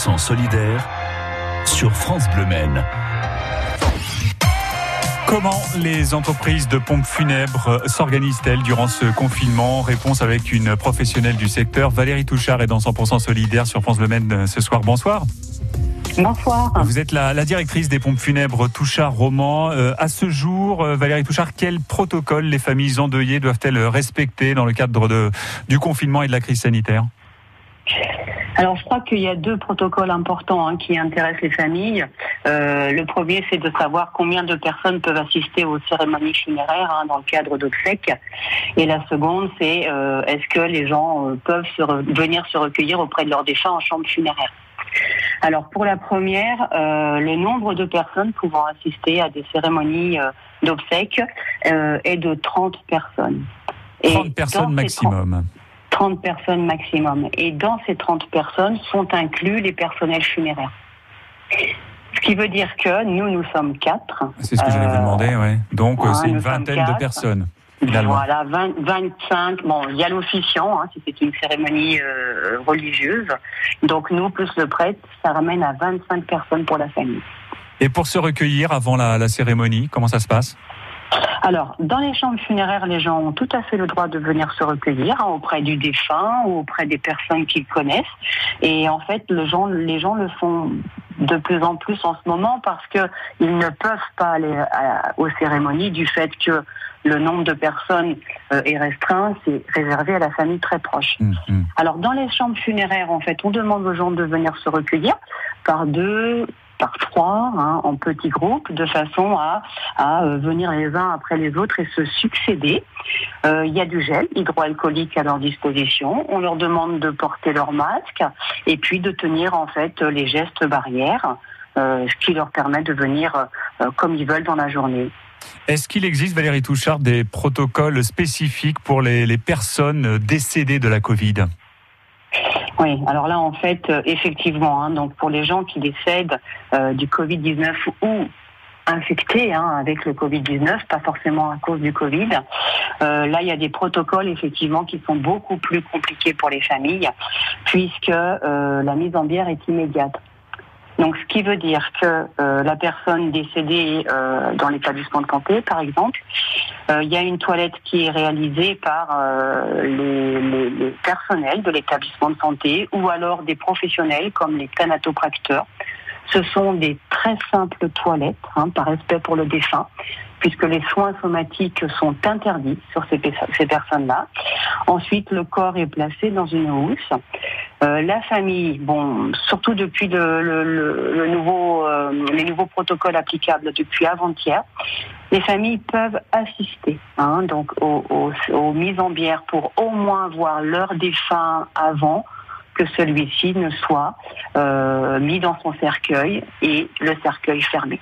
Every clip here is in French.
100% solidaire sur France Bleu Maine. Comment les entreprises de pompes funèbres s'organisent-elles durant ce confinement? Réponse avec une professionnelle du secteur. Valérie Touchard est dans 100% solidaire sur France Bleu Maine ce soir. Bonsoir. Bonsoir. Vous êtes la, la, directrice des pompes funèbres Touchard Roman. Euh, à ce jour, euh, Valérie Touchard, quel protocole les familles endeuillées doivent-elles respecter dans le cadre de, du confinement et de la crise sanitaire? Alors, je crois qu'il y a deux protocoles importants hein, qui intéressent les familles. Euh, le premier, c'est de savoir combien de personnes peuvent assister aux cérémonies funéraires hein, dans le cadre d'obsèques. Et la seconde, c'est euh, est-ce que les gens euh, peuvent se venir se recueillir auprès de leurs défunts en chambre funéraire. Alors pour la première, euh, le nombre de personnes pouvant assister à des cérémonies euh, d'obsèques euh, est de 30 personnes. 30 Et personnes maximum. 30 personnes maximum. Et dans ces 30 personnes sont inclus les personnels funéraires. Ce qui veut dire que nous, nous sommes quatre. C'est ce que j'allais vous demander, oui. Donc ouais, c'est une vingtaine de personnes. Finalement. Voilà, 20, 25. Bon, il y a l'officiant, hein, c'était une cérémonie euh, religieuse. Donc nous, plus le prêtre, ça ramène à 25 personnes pour la famille. Et pour se recueillir avant la, la cérémonie, comment ça se passe? Alors, dans les chambres funéraires, les gens ont tout à fait le droit de venir se recueillir hein, auprès du défunt ou auprès des personnes qu'ils connaissent. Et en fait, le gens, les gens le font de plus en plus en ce moment parce que ils ne peuvent pas aller à, aux cérémonies du fait que le nombre de personnes euh, est restreint, c'est réservé à la famille très proche. Mmh, mmh. Alors dans les chambres funéraires, en fait, on demande aux gens de venir se recueillir par deux, par trois, hein, en petits groupes, de façon à, à euh, venir les uns après les autres et se succéder. Euh, Il y a du gel hydroalcoolique à leur disposition. On leur demande de porter leur masque et puis de tenir en fait les gestes barrières, euh, ce qui leur permet de venir euh, comme ils veulent dans la journée. Est-ce qu'il existe, Valérie Touchard, des protocoles spécifiques pour les, les personnes décédées de la Covid? Oui, alors là, en fait, euh, effectivement, hein, donc pour les gens qui décèdent euh, du Covid-19 ou infectés hein, avec le Covid-19, pas forcément à cause du Covid. Euh, là, il y a des protocoles effectivement qui sont beaucoup plus compliqués pour les familles, puisque la mise en bière est immédiate. Donc, ce qui veut dire que euh, la personne décédée euh, dans l'établissement de santé, par exemple, euh, il y a une toilette qui est réalisée par les, les, les, personnels de l'établissement de santé ou alors des professionnels comme les thanatopracteurs. Ce sont des très simples toilettes, hein, par respect pour le défunt, puisque les soins somatiques sont interdits sur ces, personnes-là. Ensuite, le corps est placé dans une housse. Euh, la famille, bon, surtout depuis le, le, le, le nouveau, euh, les nouveaux protocoles applicables depuis avant-hier, les familles peuvent assister hein, donc aux, aux, aux, mises en bière pour au moins voir leur défunt avant que celui-ci ne soit euh, mis dans son cercueil et le cercueil fermé.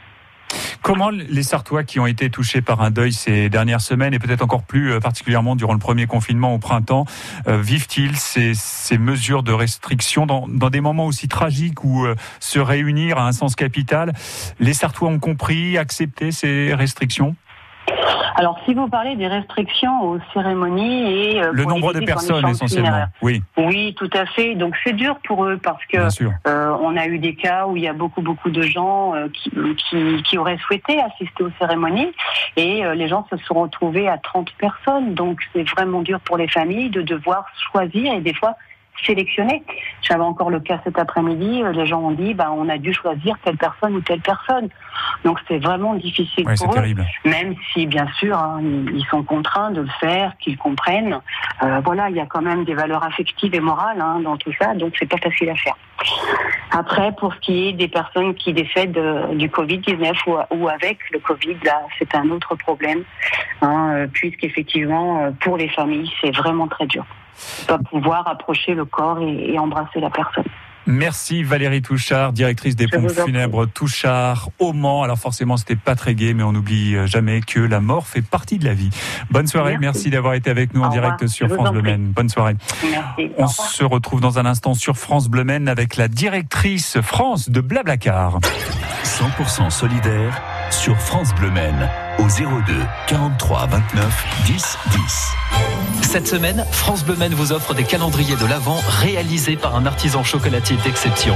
Comment les Sartois qui ont été touchés par un deuil ces dernières semaines et peut-être encore plus euh, particulièrement durant le premier confinement au printemps, euh, vivent-ils ces, mesures de restriction dans, des moments aussi tragiques où se réunir a un sens capital Les Sartois ont compris, accepté ces restrictions? Alors, si vous parlez des restrictions aux cérémonies et euh, le nombre de personnes essentiellement, oui, oui, tout à fait. Donc c'est dur pour eux parce que euh, on a eu des cas où il y a beaucoup beaucoup de gens euh, qui, qui, qui, auraient souhaité assister aux cérémonies et euh, les gens se sont retrouvés à 30 personnes. Donc c'est vraiment dur pour les familles de devoir choisir et des fois sélectionner. J'avais encore le cas cet après-midi, les gens ont dit bah, on a dû choisir telle personne ou telle personne. Donc c'est vraiment difficile pour eux, terrible. même si bien sûr hein, ils sont contraints de le faire, qu'ils comprennent. Euh, voilà, il y a quand même des valeurs affectives et morales hein, dans tout ça, donc c'est pas facile à faire. Après, pour ce qui est des personnes qui décèdent euh, du Covid-19 ou, ou, avec le Covid, là, c'est un autre problème, hein, euh, puisqu'effectivement, euh, pour les familles, c'est vraiment très dur. Pas pouvoir approcher le corps et, et embrasser la personne. Merci Valérie Touchard, directrice des pompes funèbres Touchard au Mans. Alors forcément, c'était pas très gai, mais on n'oublie jamais que la mort fait partie de la vie. Bonne soirée, merci, merci d'avoir été avec nous Au en direct revoir. sur France Bleu Maine. Bonne soirée. Merci. On se retrouve dans un instant sur France Bleu Maine avec la directrice France de Blablacar. 100% solidaire sur France Bleu Maine au 02 43 29 10 10. Cette semaine, France Bleu Maine vous offre des calendriers de l'Avent réalisés par un artisan chocolatier d'exception.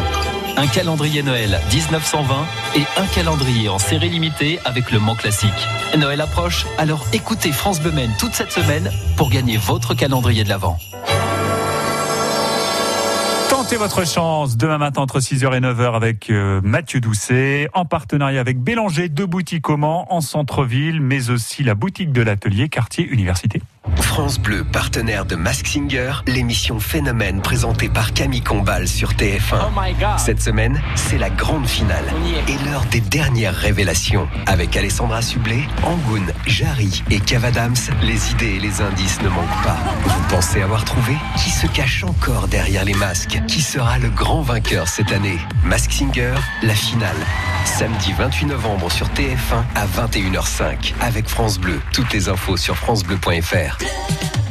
un calendrier Noël 1920 et un calendrier en série limitée avec le Mans classique. Noël approche, alors écoutez France Bleu toute cette semaine pour gagner votre calendrier de l'Avent. Tentez votre chance demain matin entre 6h et 9h avec euh, Mathieu Doucet, en partenariat avec Bélanger, deux boutiques au Mans, en centre-ville, mais aussi la boutique de l'atelier quartier université. France Bleu, partenaire de Mask Singer, l'émission Phénomène présentée par Camille Combal sur TF1. Cette semaine, c'est la grande finale et l'heure des dernières révélations. Avec Alessandra Sublet, Angoun, Jarry et Cavadams, les idées et les indices ne manquent pas. Vous pensez avoir trouvé Qui se cache encore derrière les masques Qui sera le grand vainqueur cette année? Mask Singer, la finale. Samedi 28 novembre sur TF1 à 21h05 avec France Bleu. Toutes les infos sur francebleu.fr. Good.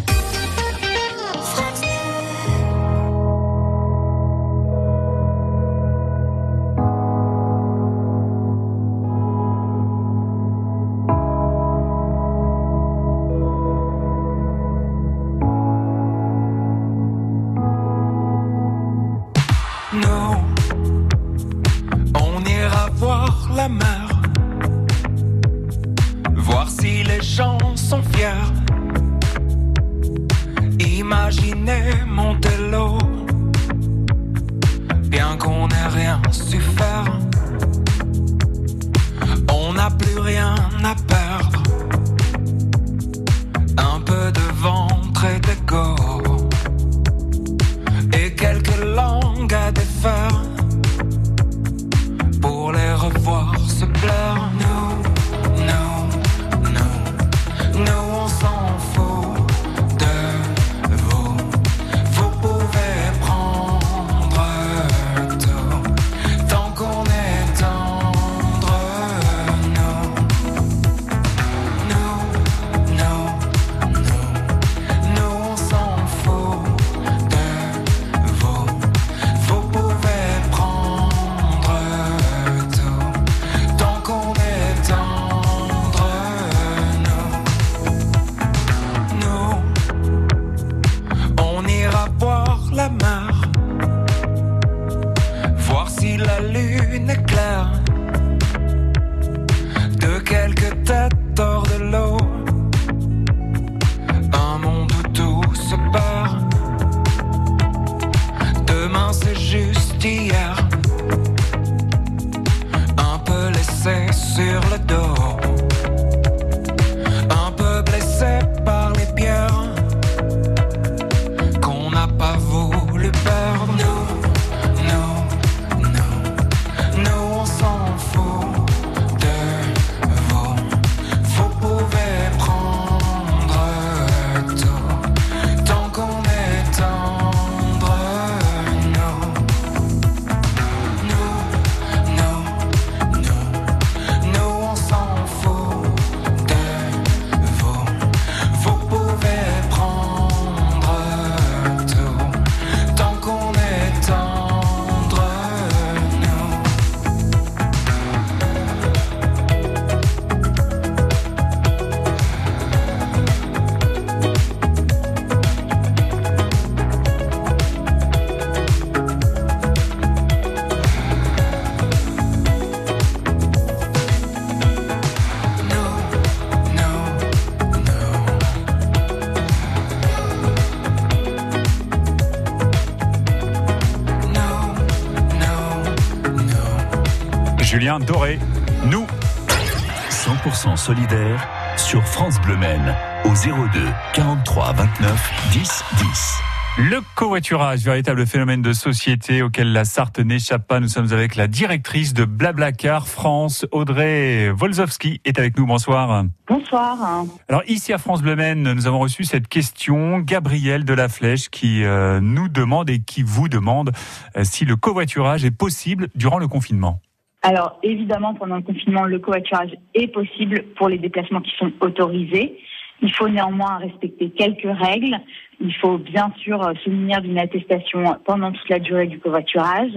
100% solidaire sur France Bleu Men au 02 43 29 10 10. Le covoiturage, véritable phénomène de société auquel la Sarthe n'échappe pas. Nous sommes avec la directrice de Blablacar France, Audrey Wolzowski, est avec nous. Bonsoir. Bonsoir. Alors ici à France Bleu Men, nous avons reçu cette question, Gabriel de la Flèche, qui euh, nous demande et qui vous demande euh, si le covoiturage est possible durant le confinement. Alors évidemment, pendant le confinement, le covoiturage est possible pour les déplacements qui sont autorisés. Il faut néanmoins respecter quelques règles. Il faut bien sûr se munir d'une attestation pendant toute la durée du covoiturage.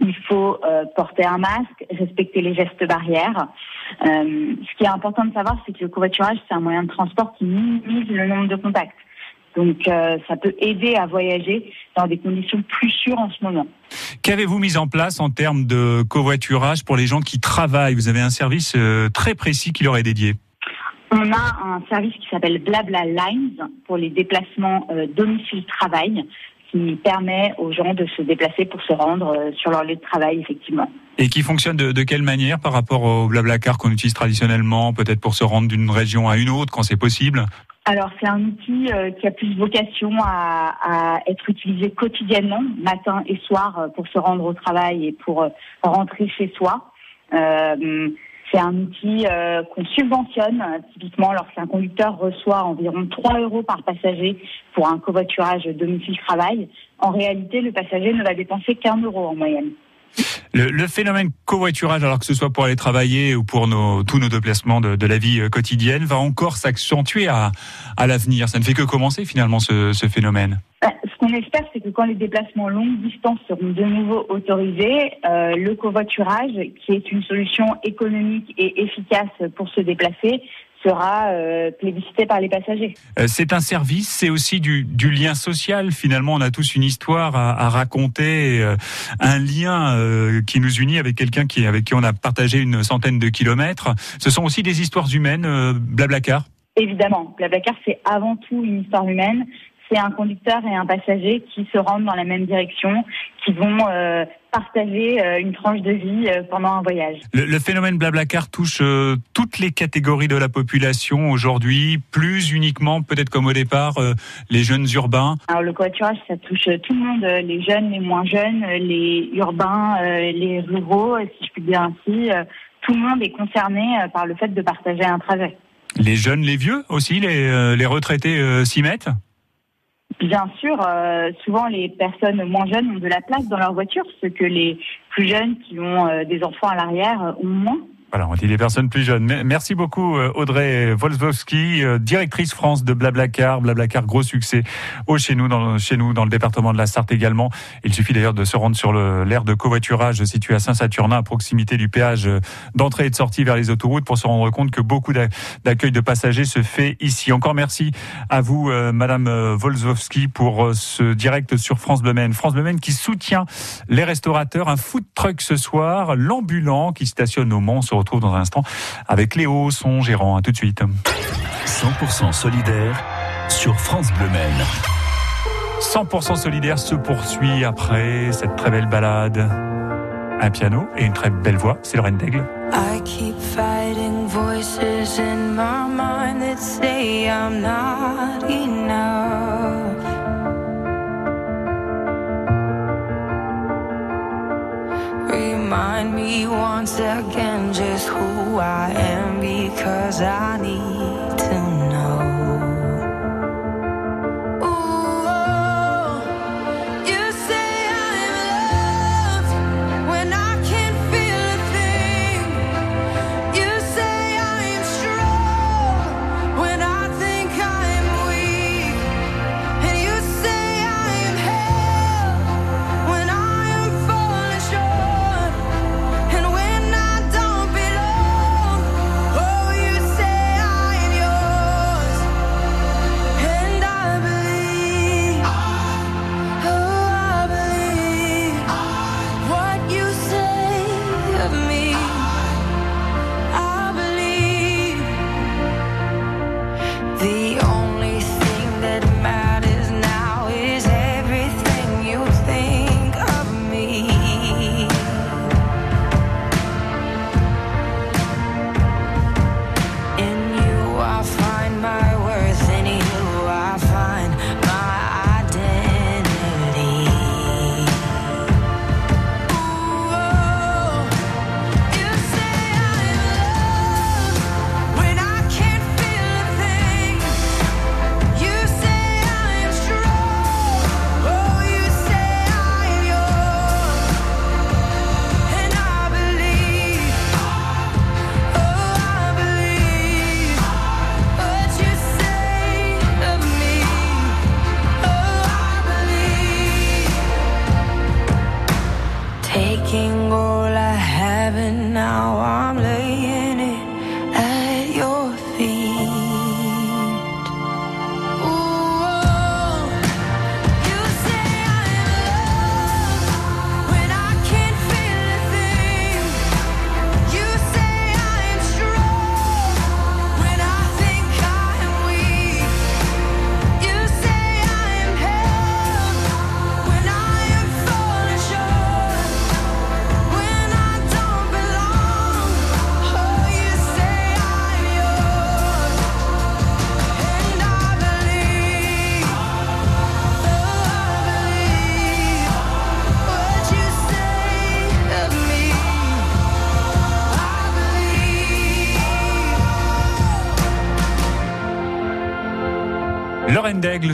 Il faut euh, porter un masque, respecter les gestes barrières. Euh, ce qui est important de savoir, c'est que le covoiturage, c'est un moyen de transport qui minimise le nombre de contacts. Donc ça peut aider à voyager dans des conditions plus sûres en ce moment. Qu'avez-vous mis en place en termes de covoiturage pour les gens qui travaillent? Vous avez un service très précis qui leur est dédié. On a un service qui s'appelle Blabla Lines pour les déplacements domicile-travail qui permet aux gens de se déplacer pour se rendre euh, sur leur lieu de travail, effectivement. Et qui fonctionne de, de quelle manière par rapport au Blablacar qu'on utilise traditionnellement, peut-être pour se rendre d'une région à une autre quand c'est possible? Alors c'est un outil euh, qui a plus vocation à, à, être utilisé quotidiennement, matin et soir, euh, pour se rendre au travail et pour rentrer chez soi. Euh, c'est un outil euh, qu'on subventionne typiquement lorsqu'un conducteur reçoit environ 3 euros par passager pour un covoiturage domicile-travail. En réalité, le passager ne va dépenser qu'un euro en moyenne. Le, phénomène covoiturage, alors que ce soit pour aller travailler ou pour tous nos déplacements de, la vie euh, quotidienne, va encore s'accentuer à, à l'avenir. Ça ne fait que commencer finalement ce, ce phénomène. Bah, ce qu'on espère, c'est que quand les déplacements longue distance seront de nouveau autorisés, euh, le covoiturage, qui est une solution économique et efficace pour se déplacer, sera euh, plébiscité par les passagers. Euh, c'est un service, c'est aussi du, du, lien social. Finalement, on a tous une histoire à, à raconter, euh, un lien euh, qui nous unit avec quelqu'un qui, avec qui on a partagé une centaine de kilomètres. Ce sont aussi des histoires humaines, Blablacar Évidemment, Blablacar, c'est avant tout une histoire humaine c'est un conducteur et un passager qui se rendent dans la même direction, qui vont euh, partager euh, une tranche de vie euh, pendant un voyage. Le, phénomène Blablacar touche toutes les catégories de la population aujourd'hui, plus uniquement peut-être comme au départ les jeunes urbains. Alors le covoiturage, ça touche tout le monde, les jeunes, les moins jeunes, les urbains, les ruraux, si je puis dire ainsi. tout le monde est concerné par le fait de partager un trajet. Les jeunes, les vieux aussi, les, les retraités s'y mettent? Bien sûr, euh, souvent les personnes moins jeunes ont de la place dans leur voiture, ce que les plus jeunes qui ont euh, des enfants à l'arrière ont moins. Voilà, on dit les personnes plus jeunes. Merci beaucoup euh, Audrey Wolfowski, euh, directrice France de Blablacar. Blablacar, gros succès au chez nous, dans, chez nous, dans le département de la Sarthe également. Il suffit d'ailleurs de se rendre sur l'aire de covoiturage situé à Saint-Saturnin, à proximité du péage euh, d'entrée et de sortie vers les autoroutes, pour se rendre compte que beaucoup d'accueil de passagers se fait ici. Encore merci à vous, Madame Wolfowski, pour ce direct sur France Bleu France Bleu qui soutient les restaurateurs. Un food truck ce soir, l'ambulant qui stationne au Mans retrouve dans un instant avec Léo, son gérant. À tout de suite. 100% solidaire sur France Bleu 100% solidaire se poursuit après cette très belle balade. Un piano et une très belle voix, c'est Lorraine Daigle. I keep fighting voices in my mind that say I'm not enough. Once again just who I am because I need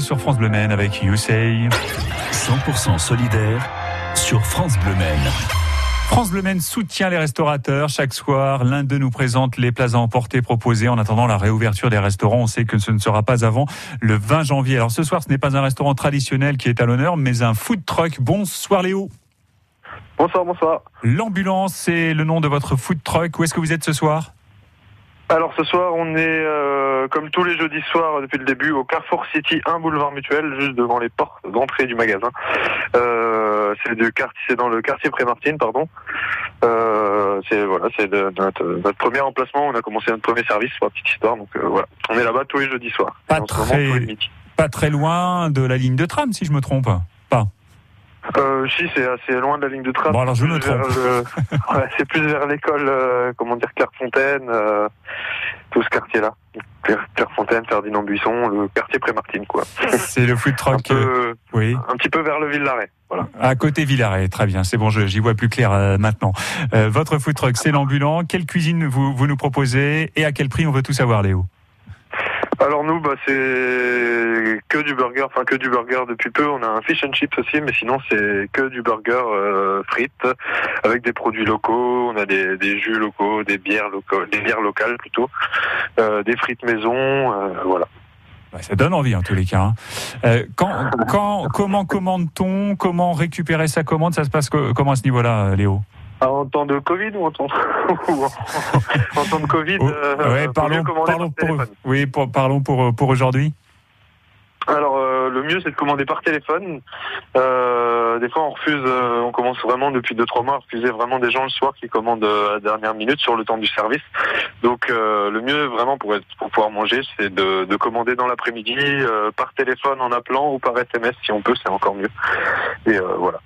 sur France Bleu Maine avec You Say. 100% solidaire sur France Bleu Maine. France Bleu Maine soutient les restaurateurs. Chaque soir, l'un d'eux nous présente les plats à emporter proposés en attendant la réouverture des restaurants. On sait que ce ne sera pas avant le 20 janvier. Alors ce soir, ce n'est pas un restaurant traditionnel qui est à l'honneur, mais un food truck. Bonsoir Léo. Bonsoir, bonsoir. L'ambulance, c'est le nom de votre food truck. Où est-ce que vous êtes ce soir? Alors ce soir, on est euh, comme tous les jeudis soirs depuis le début au Carrefour City 1 boulevard Mutuel, juste devant les portes d'entrée du magasin. Euh, c'est du quartier, c'est dans le quartier Prémartine, pardon. Euh, c'est voilà, c'est notre, notre premier emplacement. On a commencé notre premier service pour la petite histoire, donc euh, voilà. On est là-bas tous les jeudis soirs. Pas moment, très- tous les midis. Pas très loin de la ligne de tram, si je me trompe. Pas. Euh, si, c'est assez loin de la ligne de tram. Bon, alors je me Plus vers trompe. le- ouais, c'est plus vers l'école, euh, comment dire, Clairefontaine, euh, tout ce quartier-là. Claire- Clairefontaine, Ferdinand Buisson, le quartier Prémartine, quoi. C'est le food Un, truck. euh, peu, Oui. un petit peu vers le Ville-Larrey. Voilà. À côté Villaret, très bien, c'est bon, je- j'y vois plus clair euh, maintenant. Euh, votre food truck, c'est l'ambulant. Quelle cuisine vous, vous nous proposez et à quel prix On veut tout savoir, Léo? Alors nous, bah, c'est que du burger, enfin que du burger depuis peu. On a un fish and chips aussi, mais sinon c'est que du burger euh, frites avec des produits locaux. On a des, des jus locaux, des bières locales, des bières locales plutôt, euh, des frites maison, euh, voilà. Ça donne envie en tous les cas. hein. Euh, quand, quand, comment commande-t-on? Comment récupérer sa commande? Ça se passe co- comment à ce niveau-là, euh, Léo? En temps de Covid ou en temps, en, temps de Covid Oh, euh, ouais, parlons, parlons par pour, oui, pour- parlons pour, pour aujourd'hui. Alors euh, le mieux c'est de commander par téléphone. Euh, des fois on refuse, euh, on commence vraiment depuis 2-3 mois à refuser vraiment des gens le soir qui commandent euh, à la dernière minute sur le temps du service. Donc euh, le mieux vraiment pour, être, pour pouvoir manger c'est de, de commander dans l'après-midi euh, par téléphone en appelant ou par SMS si on peut c'est encore mieux. Et euh, voilà.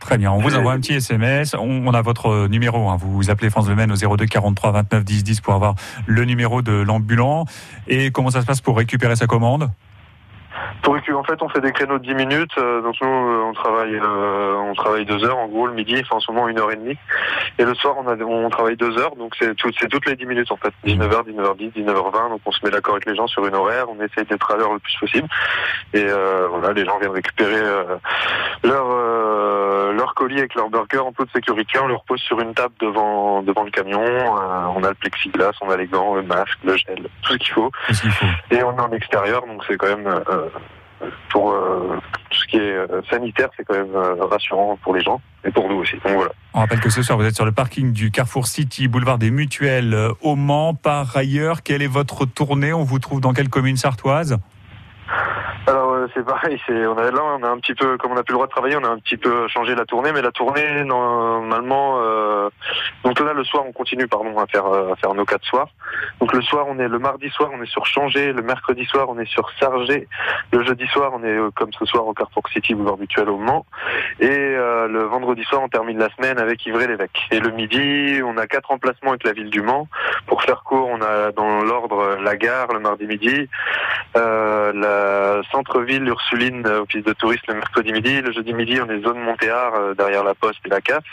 Très bien, on vous envoie un petit SMS. On, on a votre numéro. hein. Vous appelez France Le Maine au 02 43 29 10 10 pour avoir le numéro de l'ambulant. Et comment ça se passe pour récupérer sa commande? Pour récu- en fait, on fait des créneaux de 10 minutes. euh, donc nous, euh, on travaille, euh, on travaille deux heures en gros le midi, enfin en ce moment une heure et demie. Et le soir, on, a, on travaille deux heures. Donc c'est tout, c'est toutes les 10 minutes en fait. 19h, 19h10, 19h20. Donc on se met d'accord avec les gens sur une horaire. On essaye d'être à l'heure le plus possible. Et euh, voilà, les gens viennent récupérer euh, leur euh, leur colis avec leur burger en toute sécurité. On le repose sur une table devant devant le camion. Euh, on a le plexiglas, on a les gants, le masque, le gel, tout ce qu'il faut. Qu'est-ce qu'il faut Et on est en extérieur, donc c'est quand même euh, pour euh, tout ce qui est euh, sanitaire, c'est quand même euh, rassurant pour les gens et pour nous aussi. Donc voilà. On rappelle que ce soir, vous êtes sur le parking du Carrefour City, boulevard des Mutuelles au Mans. Par ailleurs, quelle est votre tournée? On vous trouve dans quelle commune sartoise? C'est pareil, c'est on là on a un petit peu comme on a plus le droit de travailler, on a un petit peu changé la tournée, mais la tournée normalement euh, donc là le soir on continue pardon à faire euh, faire nos quatre soirs. Donc le soir on est le mardi soir on est sur Changé, le mercredi soir on est sur Sargé, le jeudi soir on est euh, comme ce soir au Carrefour City boulevard Mutuel au Mans et le vendredi soir on termine la semaine avec Ivry-l'Évêque. Et le midi on a quatre emplacements avec la ville du Mans. Pour faire court on a dans l'ordre la gare le mardi midi, la centre-ville Ursuline, euh, office de tourisme le mercredi midi. Le jeudi midi, on est zone Montéard, euh, derrière la Poste et la CAF.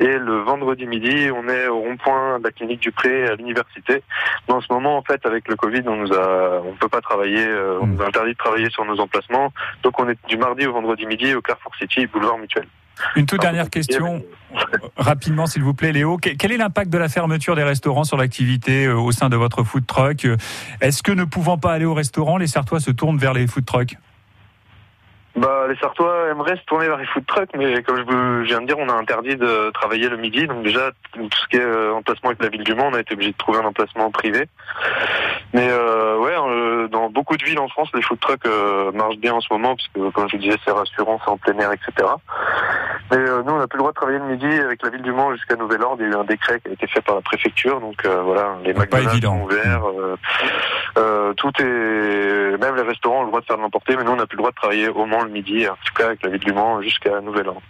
Et le vendredi midi, on est au rond-point de la clinique du Pré à l'université. En ce moment, en fait, avec le Covid, on nous a, on peut pas travailler, euh, on nous a interdit de travailler sur nos emplacements. Donc, on est du mardi au vendredi midi au Carrefour City, boulevard Mutuel. Une toute dernière question, rapidement s'il vous plaît Léo. Que- Quel est l'impact de la fermeture des restaurants sur l'activité au sein de votre food truck? Est-ce que ne pouvant pas aller au restaurant, les Sartois se tournent vers les food trucks? Bah, les Sartois aimeraient se tourner vers les food trucks, mais comme je viens de dire, on a interdit de travailler le midi. Donc déjà, tout ce qui est euh, emplacement avec la ville du Mans, on a été obligé de trouver un emplacement privé. Mais euh, ouais, euh, dans beaucoup de villes en France, les food trucks marchent bien en ce moment, parce que comme je vous disais, c'est rassurant, c'est en plein air, etc. Mais nous, on n'a plus le droit de travailler le midi avec la ville du Mans jusqu'à nouvel ordre. Il y a eu un décret qui a été fait par la préfecture, donc voilà, les évident. sont ouverts. tout est, même les restaurants ont le droit de faire de l'emporter, mais nous, on n'a plus le droit de travailler au Mans midi, en tout cas avec la ville du Mans jusqu'à nouvel ordre.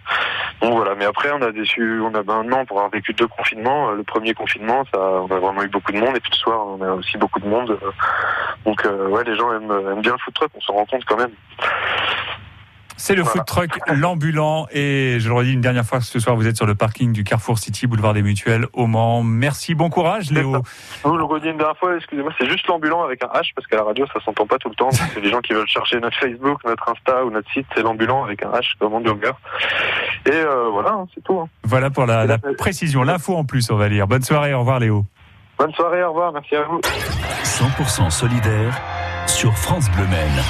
Donc voilà, mais après, on a déçu, on a maintenant pour avoir vécu deux confinements. euh, Le premier confinement, ça, on a vraiment eu beaucoup de monde, et puis le soir, on a aussi beaucoup de monde. euh, Donc euh, ouais, les gens aiment, aiment bien le food truck, on s'en rend compte quand même. C'est le Voilà. food truck, l'ambulant. Et je le redis une dernière fois, ce soir, vous êtes sur le parking du Carrefour City, boulevard des Mutuelles, au Mans. Merci, bon courage, Léo. Je vous le redis une dernière fois, excusez-moi, c'est juste l'ambulant avec un H parce qu'à la radio ça s'entend pas tout le temps. C'est les gens qui veulent chercher notre Facebook, notre Insta ou notre site, c'est l'ambulant avec un H comme hamburger. Et euh, voilà, hein, c'est tout. hein. Voilà pour la, la précision, l'info en plus, on va lire. Bonne soirée, au revoir, Léo. Bonne soirée, au revoir, merci à vous. 100% solidaire sur France Bleu Maine.